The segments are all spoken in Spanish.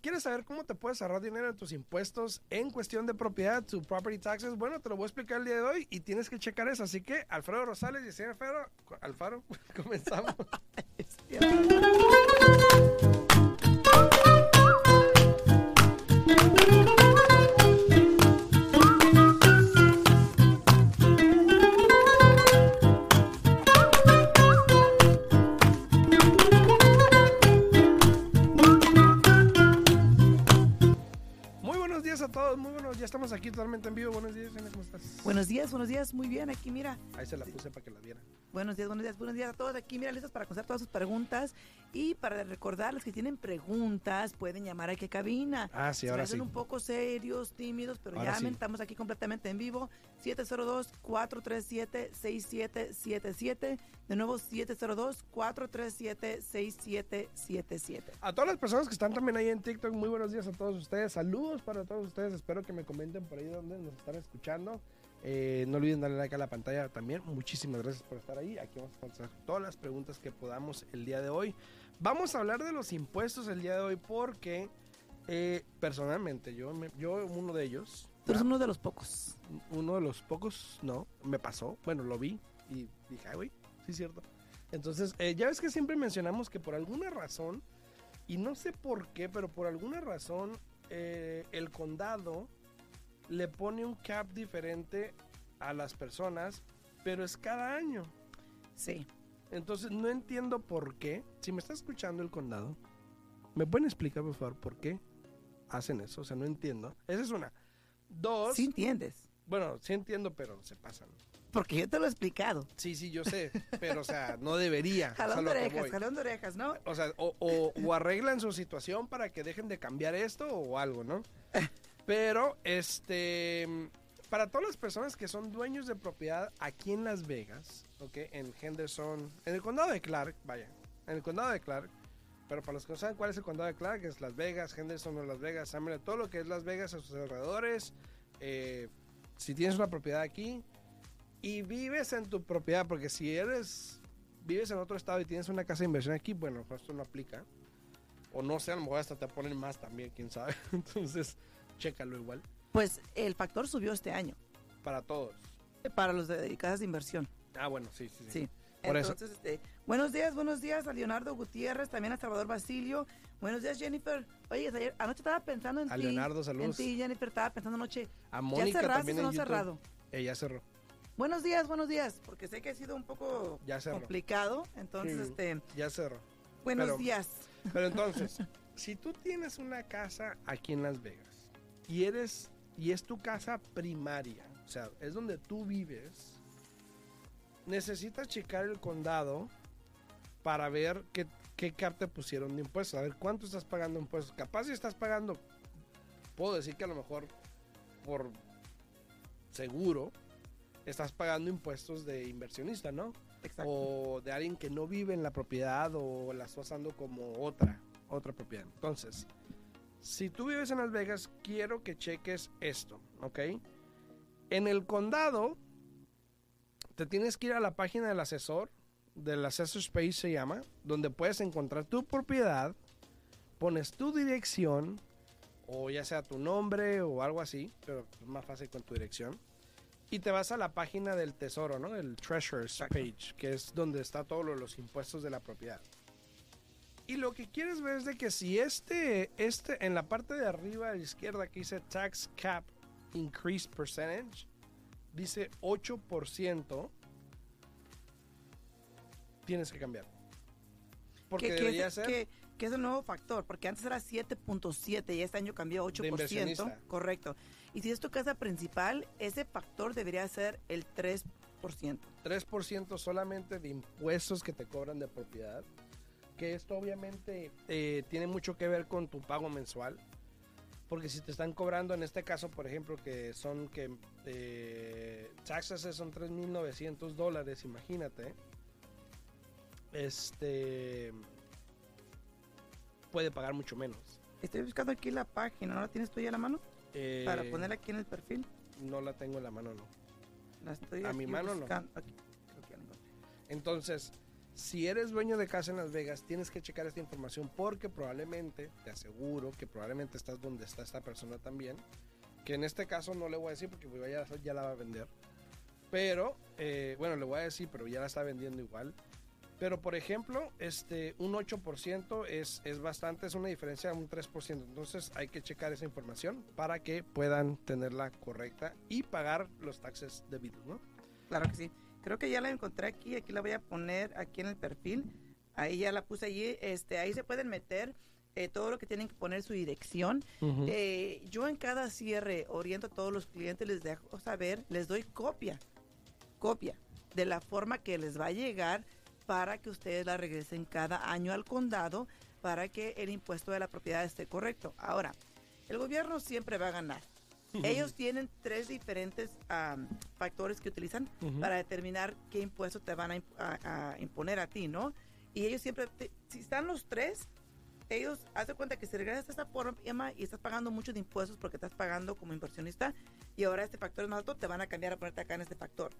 ¿Quieres saber cómo te puedes ahorrar dinero en tus impuestos en cuestión de propiedad, tu property taxes? Bueno, te lo voy a explicar el día de hoy y tienes que checar eso. Así que, Alfredo Rosales y Alfredo, Alfaro, comenzamos. Ya estamos aquí totalmente en vivo. Buenos días, ¿cómo estás? Buenos días, buenos días, muy bien, aquí mira. Ahí se la puse para que la vieran. Buenos días, buenos días, buenos días a todos aquí, mira, listos para contestar todas sus preguntas y para recordarles que tienen preguntas, pueden llamar aquí a cabina. Ah, sí, ahora sí. un poco serios, tímidos, pero Ahora llamen, sí. estamos aquí completamente en vivo. 702-437-6777. De nuevo, 702-437-6777. A todas las personas que están también ahí en TikTok, muy buenos días a todos ustedes. Saludos para todos ustedes. Espero que me comenten por ahí donde nos están escuchando. Eh, no olviden darle like a la pantalla también. Muchísimas gracias por estar ahí. Aquí vamos a contestar todas las preguntas que podamos el día de hoy. Vamos a hablar de los impuestos el día de hoy porque eh, personalmente yo, me- yo uno de ellos, Tú eres uno de los pocos. uno de los pocos, no, me pasó. Bueno, lo vi y dije, ay, güey, sí es cierto. Entonces, eh, ya ves que siempre mencionamos que por alguna razón, y no sé por qué, pero por alguna razón, eh, el condado le pone un cap diferente a las personas, pero es cada año. Sí. Entonces, no entiendo por qué. Si me está escuchando el condado, ¿me pueden explicar, por favor, por qué hacen eso? O sea, no entiendo. Esa es una. Dos. Sí entiendes. Bueno, sí entiendo, pero se pasan. Porque yo te lo he explicado. Sí, sí, yo sé, pero o sea, no debería. Jalón de orejas, jalón de orejas, ¿no? O sea, o, o- o arreglan su situación para que dejen de cambiar esto o algo, ¿no? Pero, este, para todas las personas que son dueños de propiedad aquí en Las Vegas, ¿ok? En Henderson, en el condado de Clark, vaya, en el condado de Clark, pero para los que no saben cuál es el condado de Clark, es Las Vegas, Henderson o Las Vegas, Summerlin, todo lo que es Las Vegas a sus alrededores, eh, si tienes una propiedad aquí y vives en tu propiedad, porque si eres, vives en otro estado y tienes una casa de inversión aquí, bueno, esto no aplica. O no sé, a lo mejor hasta te ponen más también, quién sabe. Entonces, chécalo igual. Pues el factor subió este año Para todos. para los de casas de inversión. Ah, bueno, sí, sí. sí. Sí. Por eso. Entonces, este, buenos días, buenos días a Leonardo Gutiérrez, también a Salvador Basilio. Buenos días, Jennifer. Oye, ayer, anoche estaba pensando en A ti. Leonardo, En saludos. ti, Jennifer, estaba pensando anoche. A ¿Ya Mónica cerraste también o en no YouTube. cerrado? Ella cerró. Buenos días, buenos días, porque sé que ha sido un poco Ya complicado. Entonces, Sí. este, Ya cerró. buenos Pero- días. Pero entonces, si tú tienes una casa aquí en Las Vegas y eres y es tu casa primaria, o sea, es donde tú vives, necesitas checar el condado para ver qué, qué cap te pusieron de impuestos, a ver cuánto estás pagando de impuestos. Capaz si estás pagando, puedo decir que a lo mejor por seguro estás pagando impuestos de inversionista, ¿no? Exacto. o de alguien que no vive en la propiedad o la está usando como otra, otra propiedad. Entonces, si tú vives en Las Vegas, quiero que cheques esto, ¿ok? En el condado, te tienes que ir a la página del asesor, del Assessor Space se llama, donde puedes encontrar tu propiedad, pones tu dirección, o ya sea tu nombre o algo así, pero es más fácil con tu dirección. Y te vas a la página del tesoro, ¿no? El Treasurer's. Page, que es donde está todos lo- los impuestos de la propiedad. Y lo que quieres ver es de que si este, este, en la parte de arriba a la izquierda que dice Tax Cap Increased Percentage, dice 8%, tienes que cambiar. Porque que, que debería ser... que- que es el nuevo factor, porque antes era 7.7 y este año cambió a 8%. inversionista. Correcto. Y si es tu casa principal, ese factor debería ser el 3%. 3% solamente de impuestos que te cobran de propiedad. Que esto obviamente eh, tiene mucho que ver con tu pago mensual. Porque si te están cobrando, en este caso, por ejemplo, que son que eh, taxes son 3.900 dólares, imagínate. Este puede pagar mucho menos. Estoy buscando aquí la página, ¿no la tienes tú ya a la mano? Eh, Para ponerla aquí en el perfil. No la tengo en la mano, no. La estoy A mi mano no. Aquí, creo que. Entonces, Si eres dueño de casa en Las Vegas, tienes que checar esta información porque probablemente, te aseguro que probablemente estás donde está esta persona también. Que en este caso no le voy a decir porque pues, ya, ya la va a vender. Pero, eh, bueno, le voy a decir, pero ya la está vendiendo igual. Pero, por ejemplo, este, un 8% es, es bastante, es una diferencia de un 3%. Entonces hay que checar esa información para que puedan tenerla correcta y pagar los taxes debidos, ¿no? Claro que sí. Creo que ya la encontré aquí, aquí la voy a poner aquí en el perfil. Ahí ya la puse allí, este, ahí se pueden meter eh, todo lo que tienen que poner su dirección. Eh, yo en cada cierre oriento a todos los clientes, les dejo saber, les doy copia, copia de la forma que les va a llegar para que ustedes la regresen cada año al condado para que el impuesto de la propiedad esté correcto. Ahora, el gobierno siempre va a ganar. Ellos tienen tres diferentes factores que utilizan para determinar qué impuesto te van a, imponer a ti, ¿no? Y ellos siempre, si están los tres, ellos hacen cuenta que si regresas a esta forma y estás pagando mucho de impuestos porque estás pagando como inversionista y ahora este factor es más alto, te van a cambiar a ponerte acá en este factor.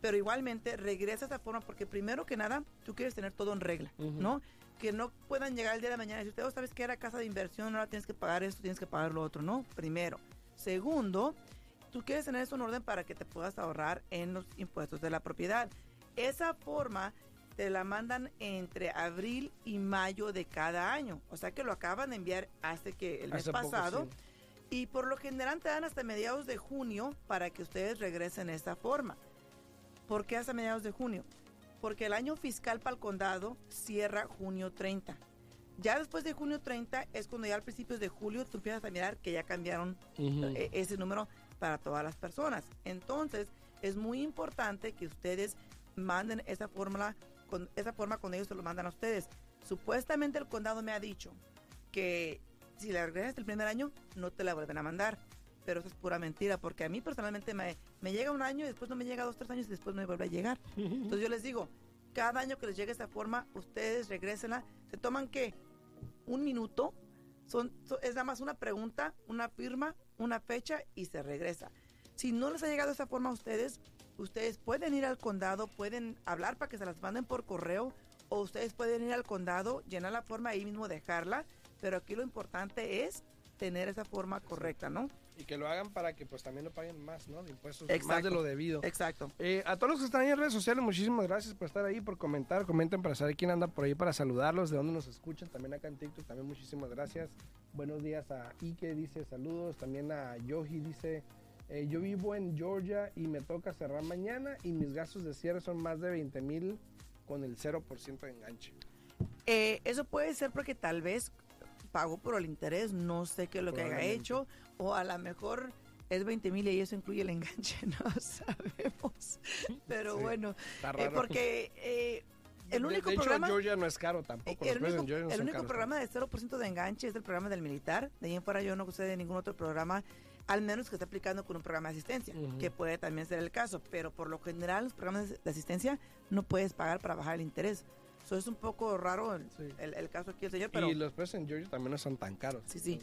Pero igualmente regresa a esta forma porque primero que nada tú quieres tener todo en regla, ¿no? Que no puedan llegar el día de mañana y decir, oh, sabes que era casa de inversión, ahora tienes que pagar esto, tienes que pagar lo otro, ¿no? Primero. Segundo, tú quieres tener eso en orden para que te puedas ahorrar en los impuestos de la propiedad. Esa forma te la mandan entre abril y mayo de cada año. O sea que lo acaban de enviar hasta que el mes pasado. Y por lo general te dan hasta mediados de junio para que ustedes regresen a esta forma. ¿Por qué hasta mediados de junio? Porque el año fiscal para el condado cierra junio 30. Ya después de junio 30 es cuando ya al principios de julio tú empiezas a mirar que ya cambiaron eh, ese número para todas las personas. Entonces es muy importante que ustedes manden esa fórmula, con esa forma cuando ellos se lo mandan a ustedes. Supuestamente el condado me ha dicho que si la regresas el primer año no te la vuelven a mandar. Pero eso es pura mentira, porque a mí personalmente me, me llega un año y después no me llega dos, tres años y después no me vuelve a llegar. Entonces yo les digo, cada año que les llegue esta forma, ustedes regresenla. ¿Se toman qué? un minuto. Son, es nada más una pregunta, una firma, una fecha y se regresa. Si no les ha llegado esta forma a ustedes, ustedes pueden ir al condado, pueden hablar para que se las manden por correo o ustedes pueden ir al condado, llenar la forma ahí mismo, dejarla. Pero aquí lo importante es tener esa forma correcta, ¿no? Y que lo hagan para que pues también no paguen más, ¿no? De impuestos, más de lo debido. Exacto. Eh, a todos los que están ahí en redes sociales, muchísimas gracias por estar ahí, por comentar, comenten para saber quién anda por ahí, para saludarlos, de dónde nos escuchan, también acá en TikTok, también muchísimas gracias. Buenos días a Ike, dice saludos, también a Yoji, dice, eh, yo vivo en Georgia y me toca cerrar mañana y mis gastos de cierre son más de 20 mil con el 0% de enganche. Eh, eso puede ser porque tal vez pagó por el interés, no sé qué es lo que haya hecho, o a lo mejor es 20 mil y eso incluye el enganche, no sabemos. Pero bueno, eh, porque eh, el único de, programa. Georgia no es caro tampoco. El único, programa de 0% de enganche es el programa del militar. De ahí en fuera yo no sé de ningún otro programa, al menos que esté aplicando con un programa de asistencia, que puede también ser el caso. Pero por lo general, los programas de asistencia no puedes pagar para bajar el interés. Eso es un poco raro el, caso aquí el señor, pero... Y los precios en Georgia también no son tan caros. Sí, sí.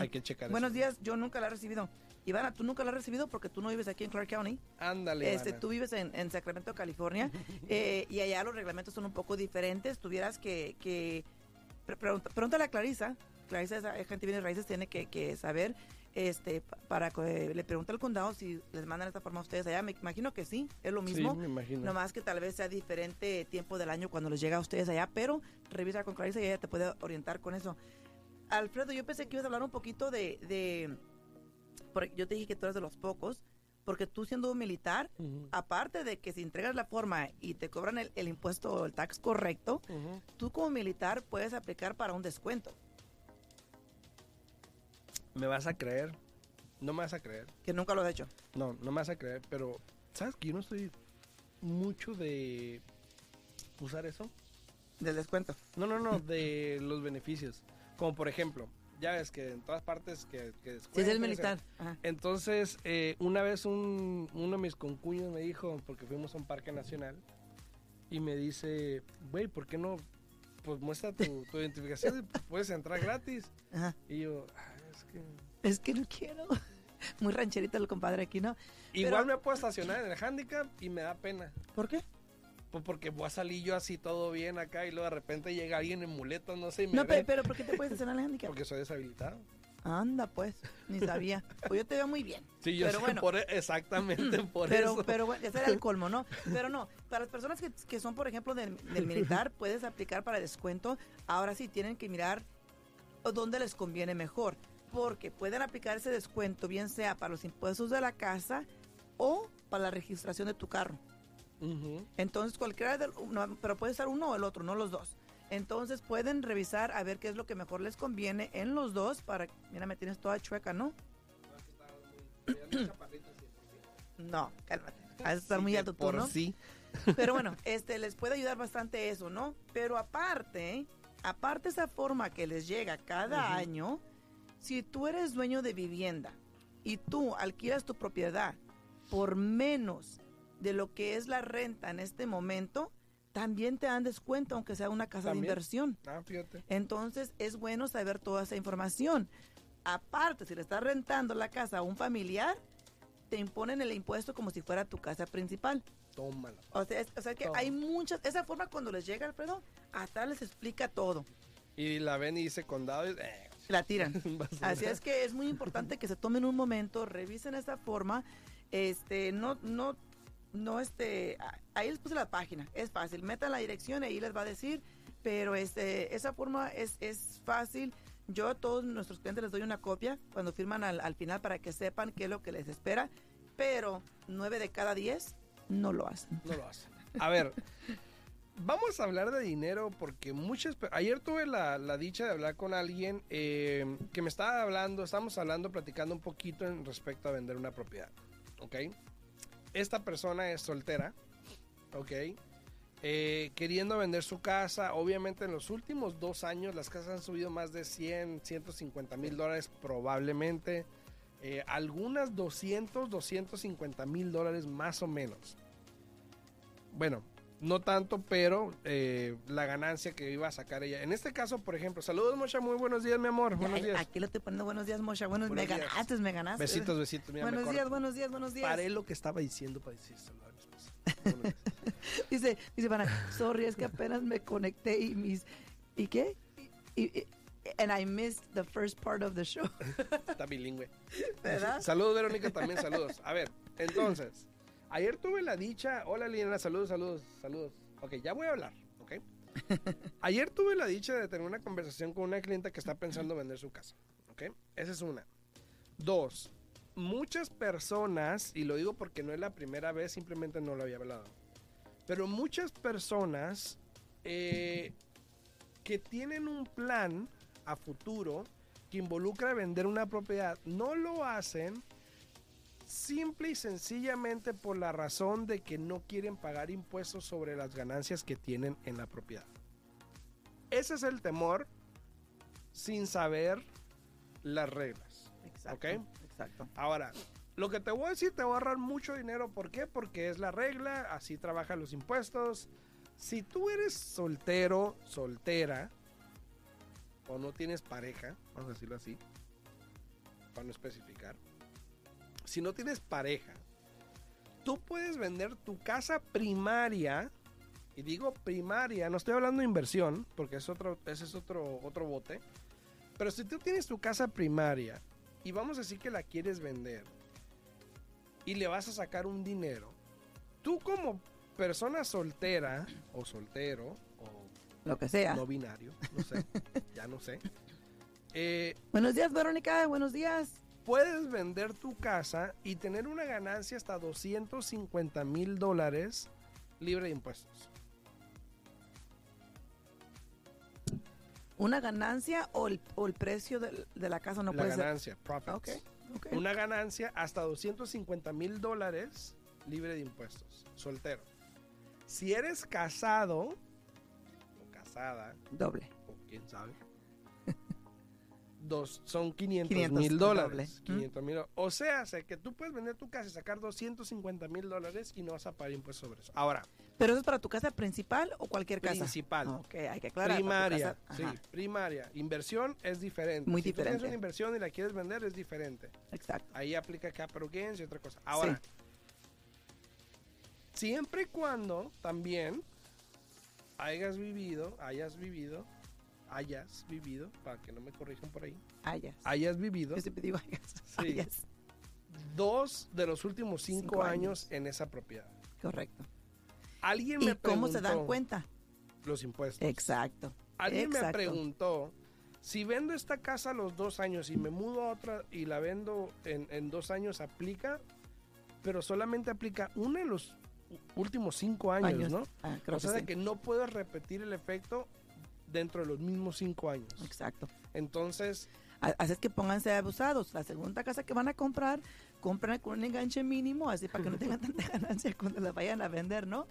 hay que checar Buenos días, yo nunca la he recibido. Ivana, tú nunca la has recibido porque tú no vives aquí en Clark County. Ándale, este, Tú vives en, Sacramento, California, eh, y allá los reglamentos son un poco diferentes. Tuvieras que... que pregúntale a Clarisa. Clarisa, esa gente viene raíces, tiene que, que saber este para que le pregunte al condado si les mandan esta forma a ustedes allá. Me imagino que sí, es lo mismo. Sí, me imagino. Nomás que tal vez sea diferente tiempo del año cuando les llega a ustedes allá, pero revisa con Clarisa y ella te puede orientar con eso. Alfredo, yo pensé que ibas a hablar un poquito de, de yo te dije que tú eres de los pocos, porque tú siendo un militar, aparte de que si entregas la forma y te cobran el, impuesto o el tax correcto, tú como militar puedes aplicar para un descuento. ¿Me vas a creer? No me vas a creer. Que nunca lo has hecho. No, no me vas a creer, pero ¿sabes que yo no estoy mucho de usar eso? ¿Del descuento? No, no, no, de los beneficios. Como por ejemplo, ya ves que en todas partes que, que Sí, es el militar. Entonces, eh, una vez un, uno de mis concuños me dijo, porque fuimos a un parque nacional, y me dice, güey, ¿por qué no? Pues muestra tu, tu identificación y puedes entrar gratis. Ajá. Y yo, es que no quiero. Muy rancherito el compadre aquí, ¿no? Igual me puedo estacionar en el handicap y me da pena. ¿Por qué? Pues porque voy a salir yo así todo bien acá y luego de repente llega alguien en muletas, no sé, y me No, ve pe- pero ¿por qué te puedes hacer el handicap? porque soy deshabilitado. Anda, pues, ni sabía. Pues yo te veo muy bien. Sí, yo Pero sé bueno. por e- exactamente por pero, eso. pero bueno, ese era el colmo, ¿no? Pero no, para las personas que, que son, por ejemplo, del, del militar, puedes aplicar para descuento. Ahora sí tienen que mirar dónde les conviene mejor. Porque pueden aplicar ese descuento, bien sea para los impuestos de la casa o para la registración de tu carro. Entonces, cualquiera del, no, pero puede ser uno o el otro, no los dos. Entonces, pueden revisar a ver qué es lo que mejor les conviene en los dos para... Mira, me tienes toda chueca, ¿no? No, cálmate. Has de estar Sí, muy alto tú, por ¿no? sí. Pero bueno, este les puede ayudar bastante eso, ¿no? Pero aparte, aparte esa forma que les llega cada año, si tú eres dueño de vivienda y tú alquilas tu propiedad por menos de lo que es la renta en este momento, también te dan descuento aunque sea una casa También. de inversión. Ah, fíjate. Entonces es bueno saber toda esa información. Aparte, si le estás rentando la casa a un familiar, te imponen el impuesto como si fuera tu casa principal. Tómala. O sea, es- o sea que hay muchas, esa forma cuando les llega Alfredo, hasta les explica todo. Y la ven y dice condado y... Eh, La tiran. Así es que es muy importante que se tomen un momento, revisen esta forma. Este, no, no, no, este, ahí les puse la página, es fácil, metan la dirección y ahí les va a decir, pero este, esa forma es, es fácil. Yo a todos nuestros clientes les doy una copia cuando firman al, al final para que sepan qué es lo que les espera, pero nueve de cada diez no lo hacen. No lo hacen. A ver, vamos a hablar de dinero porque muchas... Ayer tuve la, la dicha de hablar con alguien eh, que me estaba hablando, estábamos hablando, platicando un poquito en respecto a vender una propiedad. ¿Ok? Esta persona es soltera. ¿Ok? Eh, queriendo vender su casa. Obviamente en los últimos dos años las casas han subido más de 100, 150 mil dólares probablemente. Eh, algunas 200, 250 mil dólares más o menos. Bueno, no tanto, pero eh, la ganancia que iba a sacar ella. En este caso, por ejemplo, saludos Mocha, muy buenos días, mi amor. Buenos días. Aquí lo estoy poniendo buenos días, Mosha. Buenos, Buenos me días. ganaste, me ganaste. Besitos, besitos. Mira, buenos días, buenos días, buenos días. Paré lo que estaba diciendo para decir saludar a mi esposa. Dice, dice Pana, sorry, es que apenas me conecté y mis... ¿Y qué? Y, y- and I missed the first part of the show. Está bilingüe. ¿Verdad? Saludos, Verónica, también saludos. A ver, entonces, ayer tuve la dicha. Hola, Liliana, saludos, saludos, saludos. Ok, ya voy a hablar, ok. Ayer tuve la dicha de tener una conversación con una clienta que está pensando vender su casa, ok. Esa es una. Dos, muchas personas, y lo digo porque no es la primera vez, simplemente no lo había hablado, pero muchas personas eh, que tienen un plan a futuro que involucra vender una propiedad no lo hacen simple y sencillamente por la razón de que no quieren pagar impuestos sobre las ganancias que tienen en la propiedad. Ese es el temor sin saber las reglas. Exacto, Ok. exacto. Ahora, lo que te voy a decir te va a ahorrar mucho dinero. ¿Por qué? Porque es la regla, así trabajan los impuestos. Si tú eres soltero, soltera, o no tienes pareja, vamos a decirlo así, para no especificar. Si no tienes pareja, tú puedes vender tu casa primaria, y digo primaria, no estoy hablando de inversión, porque es otro, ese es otro, otro bote. Pero si tú tienes tu casa primaria y vamos a decir que la quieres vender y le vas a sacar un dinero, tú como persona soltera o soltero o Lo que sea. no binario, no sé, ya no sé, eh, Buenos días, Verónica. Buenos días. Puedes vender tu casa y tener una ganancia hasta 250 mil dólares libre de impuestos. ¿Una ganancia o el, o el precio del- de, la casa no la puede ganancia, profits. Ok, ok. Una ganancia hasta 250 mil dólares libre de impuestos, soltero. Si eres casado o casada, ser? Doble. o quién sabe, dos, son 500 500, mil dólares. doble. 500 mil O sea, sé que tú puedes vender tu casa y sacar 250 mil dólares y no vas a pagar impuestos sobre eso. Ahora, ¿Pero eso es para tu casa principal o cualquier casa? Principal. Ok, hay que aclarar. primaria, sí, primaria. Inversión es diferente. Muy si tú tienes diferente. una inversión y la quieres vender, es diferente. Exacto. Ahí aplica capital gains y otra cosa. Ahora, Siempre y cuando también hayas vivido, hayas vivido, hayas vivido, para que no me corrijan por ahí, Hayas. hayas vivido Yo siempre digo hayas. Sí. Hayas. dos de los últimos cinco, Cinco años. años. en esa propiedad. Correcto. Alguien ¿Y me cómo se dan preguntó- cuenta? Los impuestos. Exacto. Alguien me preguntó, si vendo esta casa a los dos años y me mudo a otra y la vendo en, en dos años, ¿aplica? Pero solamente aplica uno de los últimos cinco años, Años. ¿no? Ah, O sea, que de que no puedes repetir el efecto dentro de los mismos cinco años. Exacto. Entonces, A- Así es que pónganse abusados. La segunda casa que van a comprar, compran con un enganche mínimo, así para que no tengan tanta ganancia cuando la vayan a vender, ¿no?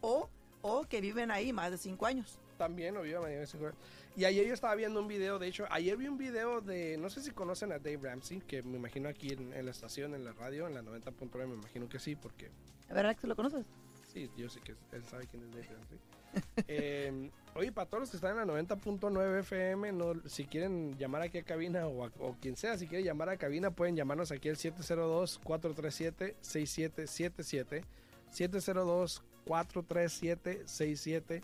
O, o que viven ahí más de cinco años. también lo vi a mañana de cinco años. Y ayer yo estaba viendo un video, de hecho, ayer vi un video de, no sé si conocen a Dave Ramsey, que me imagino aquí en, en la estación, en la radio, en la 90.9, me imagino que sí, porque ¿Verdad que lo conoces? Sí, yo sé que él sabe quién es Dave Ramsey. Eh, oye, para todos los que están en la 90.9 FM, no, si quieren llamar aquí a cabina o, a- quien sea, si quiere llamar a cabina, pueden llamarnos aquí al 702-437-6777. 702-437-6777.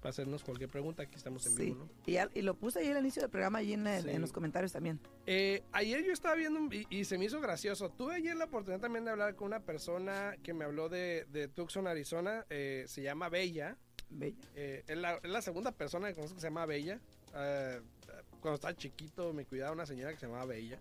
Para hacernos cualquier pregunta, aquí estamos en Sí. vivo, ¿no? Y, al- y lo puse ahí al inicio del programa, ahí en, el- Sí. en los comentarios también. Eh, ayer yo estaba viendo y, y se me hizo gracioso. Tuve ayer la oportunidad también de hablar con una persona que me habló de, de Tucson, Arizona. Eh, se llama Bella. Bella. Eh, es, la, es la segunda persona que conozco que se llama Bella. Eh, cuando estaba chiquito me cuidaba una señora que se llamaba Bella.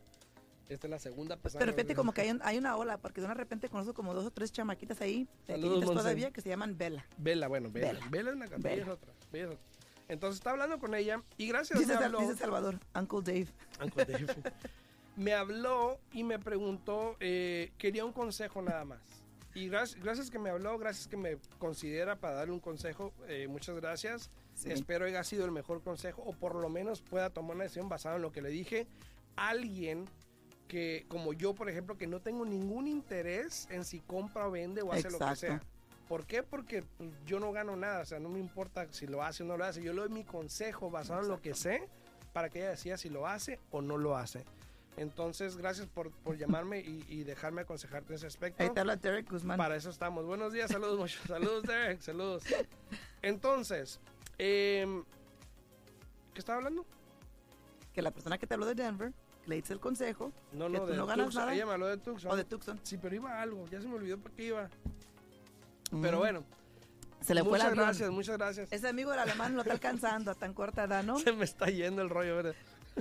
Esta es la segunda. De repente como que hay, un- hay una ola, porque de una repente conozco como dos o tres chamaquitas ahí, pequeñitas todavía, que se llaman Bella. Bella, bueno, Bella. Bella. Bella es una. Bella es otra. Bella es otra. Entonces está hablando con ella y gracias Dice, me habló. dice Salvador, Uncle Dave. Uncle Dave. me habló y me preguntó, eh, quería un consejo nada más. Y gracias, gracias que me habló, gracias que me considera para darle un consejo, eh, muchas gracias. Sí. Espero haya sido el mejor consejo o por lo menos pueda tomar una decisión basada en lo que le dije. Alguien que, como yo, por ejemplo, que no tengo ningún interés en si compra vende o hace lo que sea. ¿Por qué? Porque pues, yo no gano nada, o sea, no me importa si lo hace o no lo hace. Yo le doy mi consejo basado en lo que sé para que ella decida si lo hace o no lo hace. Entonces, gracias por, por llamarme y, y dejarme aconsejarte en ese aspecto. Ahí te habla Derek Guzmán. Para eso estamos. Buenos días, saludos, muchos saludos, Derek, saludos. Entonces, em, ¿qué estaba hablando? Que la persona que te habló de Denver, le dice el consejo, No, Que no, tú de no ganas Tucson. nada. Ella me habló de Tucson. o de Tucson. Sí, pero iba a algo, ya se me olvidó para qué iba. Pero Mm. bueno, Se le fue muchas la gracias, muchas gracias. Ese amigo del alemán no está alcanzando a tan corta edad, ¿no? Se me está yendo el rollo, ¿verdad?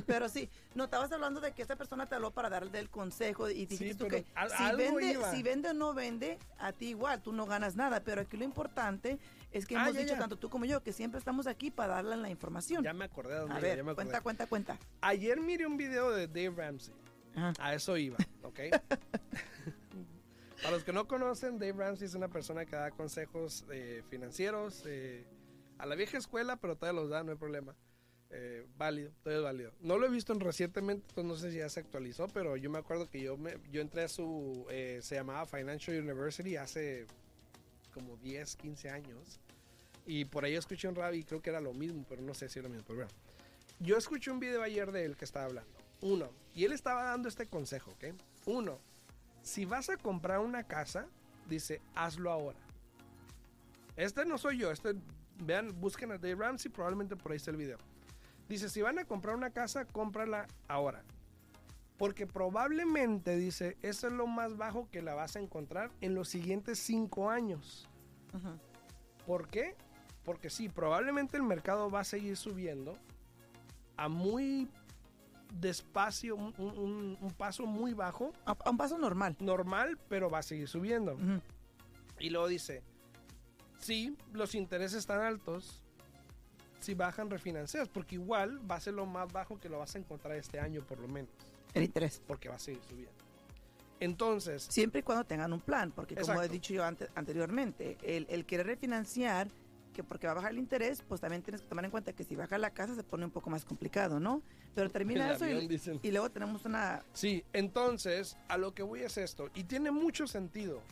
Pero sí, no estabas hablando de que esta persona te habló para darle el consejo y dijiste Sí, tú pero que al- si vende, si vende o no vende, a ti igual, tú no ganas nada. Pero aquí lo importante es que Ah, hemos ya, dicho ya. tanto tú como yo que siempre estamos aquí para darle la información. Ya me acordé de dónde a ver, ya me acordé. cuenta, cuenta, cuenta. Ayer miré un video de Dave Ramsey. Ajá. A eso iba, ¿ok? Para los que no conocen, Dave Ramsey es una persona que da consejos eh, financieros eh, a la vieja escuela, pero todavía los da, no hay problema. Eh, válido, todavía es válido. No lo he visto en recientemente, entonces no sé si ya se actualizó, pero yo me acuerdo que yo, me, yo entré a su, eh, se llamaba Financial University hace como 10, 15 años. Y por ahí escuché un radio y creo que era lo mismo, pero no sé si era lo mismo. Pero bueno. Yo escuché un video ayer de él que estaba hablando. Uno, y él estaba dando este consejo, ¿ok? Uno, si vas a comprar una casa, dice, hazlo ahora. Este no soy yo, este, vean, busquen a Dave Ramsey, probablemente por ahí está el video. Dice, si van a comprar una casa, cómprala ahora. Porque probablemente, dice, eso es lo más bajo que la vas a encontrar en los siguientes cinco años. ¿Por qué? Porque sí, probablemente el mercado va a seguir subiendo a muy despacio, un, un- un paso muy bajo, A, a un paso normal. normal, pero va a seguir subiendo. Y luego dice, sí, los intereses están altos, si bajan refinancias, porque igual va a ser lo más bajo que lo vas a encontrar este año por lo menos, El interés. porque va a seguir subiendo. Entonces, Siempre y cuando tengan un plan, porque como Exacto. he dicho yo ante- anteriormente, el, el querer refinanciar, que porque va a bajar el interés, pues también tienes que tomar en cuenta que si baja la casa se pone un poco más complicado, ¿no? Pero termina el eso avión, y, y luego tenemos una... Sí, entonces a lo que voy es esto, y tiene mucho sentido.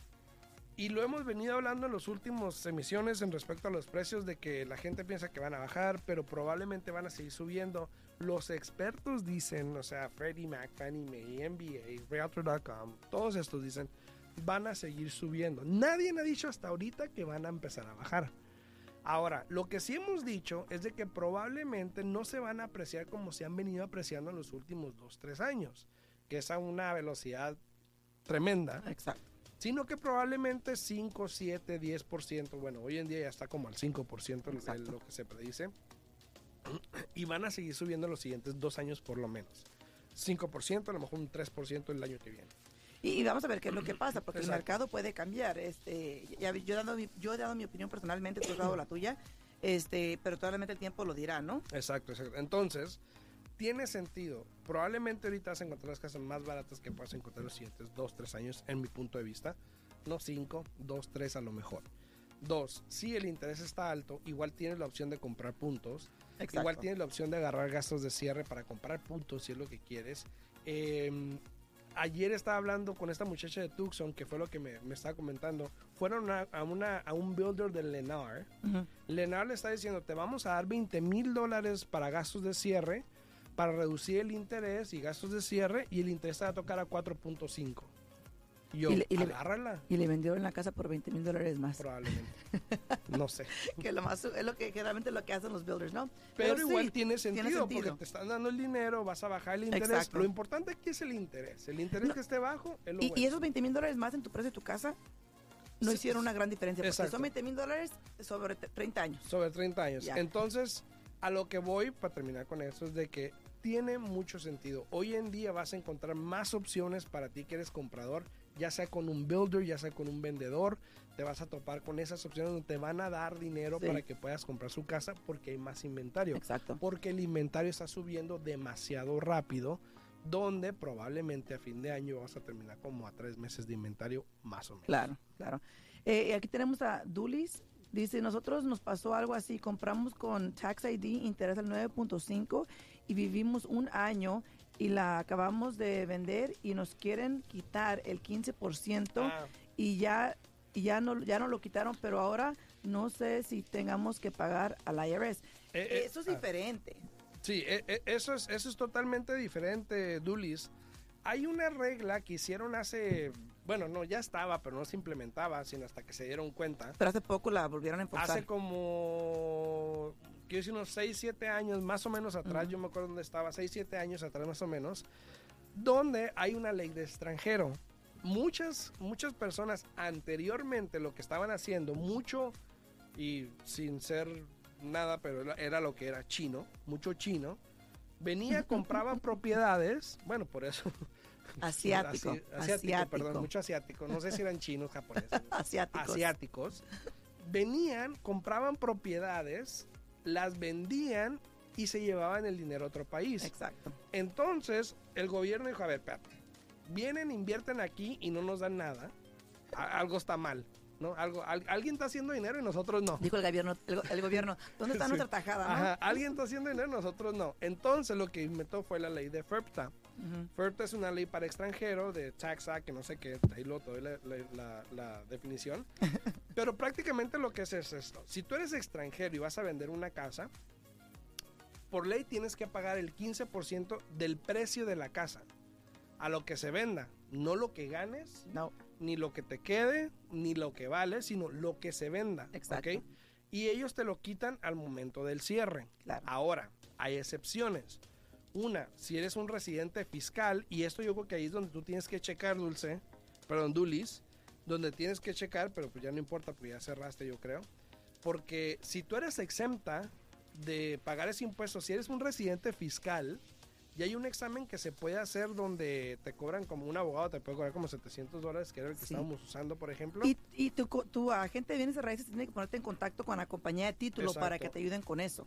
Y lo hemos venido hablando en las últimas emisiones en respecto a los precios de que la gente piensa que van a bajar, pero probablemente van a seguir subiendo. Los expertos dicen, o sea, Freddie Mac, Fannie Mae, NBA, Realtor.com, todos estos dicen, van a seguir subiendo. Nadie ha dicho hasta ahorita que van a empezar a bajar. Ahora, lo que sí hemos dicho es de que probablemente no se van a apreciar como se han venido apreciando en los últimos 2, 3 años, que es a una velocidad tremenda. Exacto. Sino que probablemente 5, 7, 10%, bueno, hoy en día ya está como al 5% de Exacto. lo que se predice. Y van a seguir subiendo los siguientes dos años por lo menos. 5%, a lo mejor un 3% el año que viene. Y, y vamos a ver qué es lo que pasa, porque Exacto. el mercado puede cambiar. Este, ya yo, he dado mi, yo he dado mi opinión personalmente, tú has dado la tuya, este, pero probablemente el tiempo lo dirá, ¿no? Exacto, exacto. Entonces, tiene sentido. Probablemente ahorita vas a encontrar las casas más baratas que puedas encontrar los siguientes 2, 3 años, en mi punto de vista. No 5, 2, 3 a lo mejor. Dos, si el interés está alto, igual tienes la opción de comprar puntos. Exacto. Igual tienes la opción de agarrar gastos de cierre para comprar puntos si es lo que quieres. Eh, ayer estaba hablando con esta muchacha de Tucson, que fue lo que me, me estaba comentando. Fueron a, a una, a un builder de Lennar. Lennar le está diciendo, te vamos a dar 20 mil dólares para gastos de cierre, para reducir el interés y gastos de cierre, y el interés te va a tocar a 4.5. Y yo, Y le- y le- Y le vendieron la casa por 20 mil dólares más. probablemente. No sé. Que lo más es lo que generalmente lo que hacen los builders, ¿no? Pero, igual tiene sentido, sentido. porque te están dando el dinero, vas a bajar el interés. Exacto. Lo importante aquí es el interés. El interés No. que esté bajo es lo Y, bueno. y esos 20 mil dólares más en tu precio de tu casa no Sí, hicieron una gran diferencia. Porque exacto. son 20 mil dólares sobre te- 30 años. Sobre 30 años. Ya. Entonces, a lo que voy, para terminar con eso, es de que tiene mucho sentido. Hoy en día vas a encontrar más opciones para ti que eres comprador, ya sea con un builder, ya sea con un vendedor. Te vas a topar con esas opciones donde te van a dar dinero Sí. para que puedas comprar su casa porque hay más inventario. Exacto. Porque el inventario está subiendo demasiado rápido, donde probablemente a fin de año vas a terminar como a tres meses de inventario, más o menos. Claro, claro. Eh, y aquí tenemos a Dulis. Dice, nosotros nos pasó algo así, compramos con Tax ID interés al 9.5 y vivimos un año y la acabamos de vender y nos quieren quitar el 15% Ah, y ya, y ya, no, ya no lo quitaron, pero ahora no sé si tengamos que pagar al IRS. eh, eh, Eso es ah. diferente. Sí, e- e- eso es, eso es totalmente diferente, Dulis. Hay una regla que hicieron hace, bueno, no, ya estaba, pero no se implementaba, sino hasta que se dieron cuenta. Pero hace poco la volvieron a enforzar. Hace como, quiero decir, unos 6, 7 años, más o menos atrás, Ujú. yo me acuerdo dónde estaba, 6, 7 años atrás más o menos, donde hay una ley de extranjero. Muchas, muchas personas anteriormente lo que estaban haciendo, mucho y sin ser nada, pero era lo que era chino, mucho chino, venía, compraba propiedades, bueno, por eso. Asiático, Asi- asiático, asiático. perdón, mucho asiático, no sé si eran chinos, japoneses Asiáticos. asiáticos venían, compraban propiedades, las vendían y se llevaban el dinero a otro país. Exacto. Entonces, el gobierno dijo, a ver, espérate, vienen, invierten aquí y no nos dan nada. Algo está mal, ¿no? Algo, al- alguien está haciendo dinero y nosotros no. Dijo el gobierno, el, go- el gobierno, ¿dónde está Sí. nuestra tajada? no? Ajá, alguien está haciendo dinero y nosotros no. Entonces, lo que inventó fue la ley de FERPTA. Ujú. FERPTA es una ley para extranjero de Tax Act, que no sé qué, ahí lo doy la, la- la- definición. Pero prácticamente lo que es es esto. Si tú eres extranjero y vas a vender una casa, por ley tienes que pagar el 15% del precio de la casa a lo que se venda. No lo que ganes, No, ni lo que te quede, ni lo que vale, sino lo que se venda. Exacto. ¿ok? Y ellos te lo quitan al momento del cierre. claro. Ahora, hay excepciones. Una, si eres un residente fiscal, y esto yo creo que ahí es donde tú tienes que checar, Dulce, perdón, Dulis, donde tienes que checar, pero pues ya no importa, pues ya cerraste, yo creo. Porque si tú eres exenta de pagar ese impuesto, si eres un residente fiscal, y hay un examen que se puede hacer donde te cobran como un abogado, te puede cobrar como 700 dólares, que era el que Sí. estábamos usando, por ejemplo. Y, y tu, tu agente de bienes de raíces tiene que ponerte en contacto con la compañía de título para que te ayuden con eso.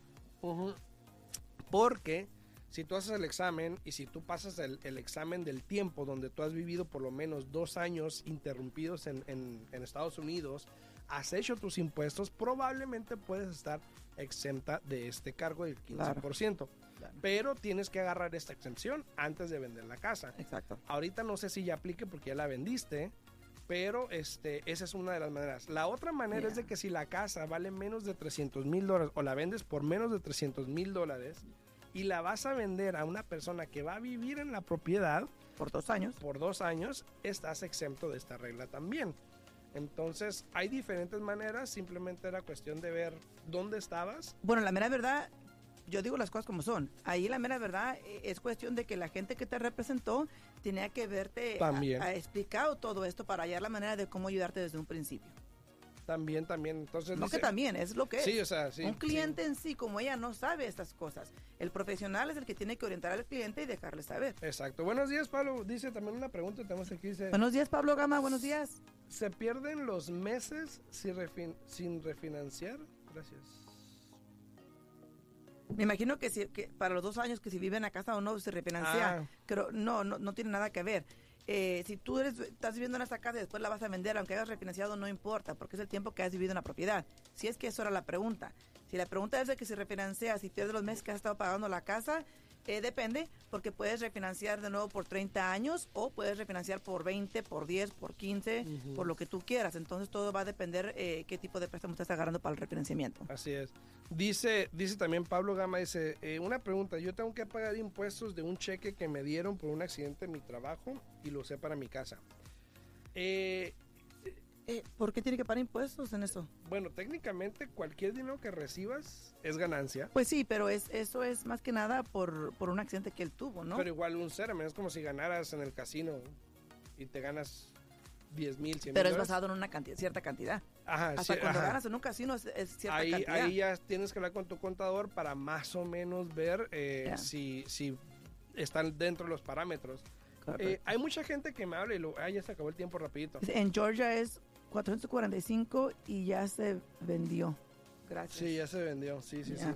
Porque si tú haces el examen y si tú pasas el, el examen del tiempo donde tú has vivido por lo menos dos años interrumpidos en, en- en Estados Unidos, has hecho tus impuestos, probablemente puedes estar exenta de este cargo del 15%. Claro. Pero tienes que agarrar esta exención antes de vender la casa. Exacto. Ahorita no sé si ya aplique porque ya la vendiste, pero este, esa es una de las maneras. La otra manera es de que si la casa vale menos de 300 mil dólares o la vendes por menos de 300 mil dólares y la vas a vender a una persona que va a vivir en la propiedad, Por dos años. por dos años, estás exento de esta regla también. Entonces, hay diferentes maneras, simplemente era cuestión de ver dónde estabas. Bueno, la mera verdad, yo digo las cosas como son. Ahí la mera verdad eh, es cuestión de que la gente que te representó tenía que verte También. a, a explicado todo esto para hallar la manera de cómo ayudarte desde un principio. También, también. Entonces, No dice- que también, es lo que es. Sí, o sea, sí. un sí. cliente en sí, como ella, no sabe estas cosas. El profesional es el que tiene que orientar al cliente y dejarle saber. Exacto. Buenos días, Pablo. Dice también una pregunta, tenemos aquí, dice, Buenos días, Pablo Gama, buenos días. ¿se pierden los meses sin, refin- sin refinanciar? Gracias. Me imagino que, si, que para los dos años que si viven en la casa o no se refinancia, Ah. pero no, no, no tiene nada que ver. Eh, si tú eres, estás viviendo en esta casa y después la vas a vender, aunque hayas refinanciado, no importa, porque es el tiempo que has vivido en la propiedad. Si es que eso era la pregunta. Si la pregunta es de que si refinancias, si pierdes los meses que has estado pagando la casa, eh, depende, porque puedes refinanciar de nuevo por 30 años o puedes refinanciar por 20, por 10, por 15, Ujú. por lo que tú quieras. Entonces todo va a depender eh, qué tipo de préstamo estás agarrando para el refinanciamiento. Así es. Dice, dice también Pablo Gama, dice, eh, una pregunta, yo tengo que pagar impuestos de un cheque que me dieron por un accidente en mi trabajo y lo usé para mi casa. Eh, Eh, ¿Por qué tiene que pagar impuestos en eso? bueno, técnicamente cualquier dinero que recibas es ganancia, Pues sí, pero es, eso es más que nada por, por un accidente que él tuvo, ¿no? pero igual un cero, es como si ganaras en el casino y te ganas 10 mil, 100 Pero es basado en una cantidad, cierta cantidad. Ajá, Hasta sí, cuando ajá. ganas en un casino es, es cierta ahí, cantidad. ahí ya tienes que hablar con tu contador para más o menos ver eh, si, si están dentro de los parámetros. Eh, hay mucha gente que me habla y lo, ah, ya se acabó el tiempo rapidito. en Georgia es 445 y ya se vendió. Gracias. Sí, ya se vendió, sí, sí, sí.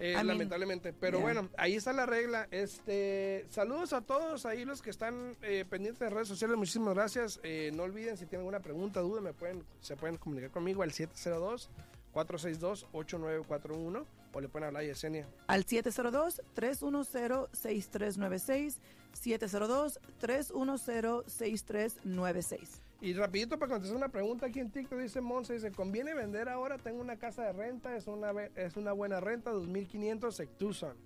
Eh, mean, lamentablemente, pero yeah. bueno, ahí está la regla. Este, saludos a todos ahí los que están eh, pendientes de redes sociales. Muchísimas gracias. Eh, no olviden si tienen alguna pregunta, duda, me pueden, se pueden comunicar conmigo al 702 462 8941 o le pueden hablar a Yesenia. Al 702-310-6396. 702-310-6396. Y rapidito para contestar una pregunta aquí en TikTok dice Monse, dice, ¿conviene vender ahora? Tengo una casa de renta, es una, es una buena renta, 2500 en Tucson.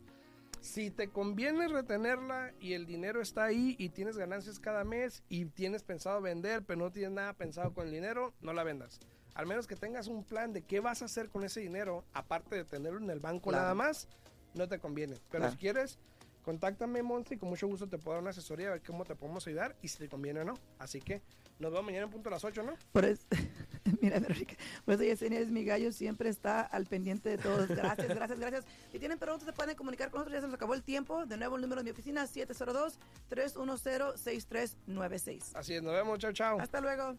Si te conviene retenerla y el dinero está ahí y tienes ganancias cada mes y tienes pensado vender, pero no tienes nada pensado con el dinero, no la vendas. Al menos que tengas un plan de qué vas a hacer con ese dinero, aparte de tenerlo en el banco Claro. nada más, no te conviene. Pero Claro. si quieres, contáctame, Monse, y con mucho gusto te puedo dar una asesoría, a ver cómo te podemos ayudar y si te conviene o no. Así que nos vemos mañana en punto a las 8, ¿no? Por eso, mira, Verónica, por eso Yesenia es mi gallo, siempre está al pendiente de todos. Gracias, gracias, gracias. Si tienen preguntas, se pueden comunicar con nosotros, ya se nos acabó el tiempo. De nuevo, el número de mi oficina, 702-310-6396. Así es, nos vemos, chao, chao. Hasta luego.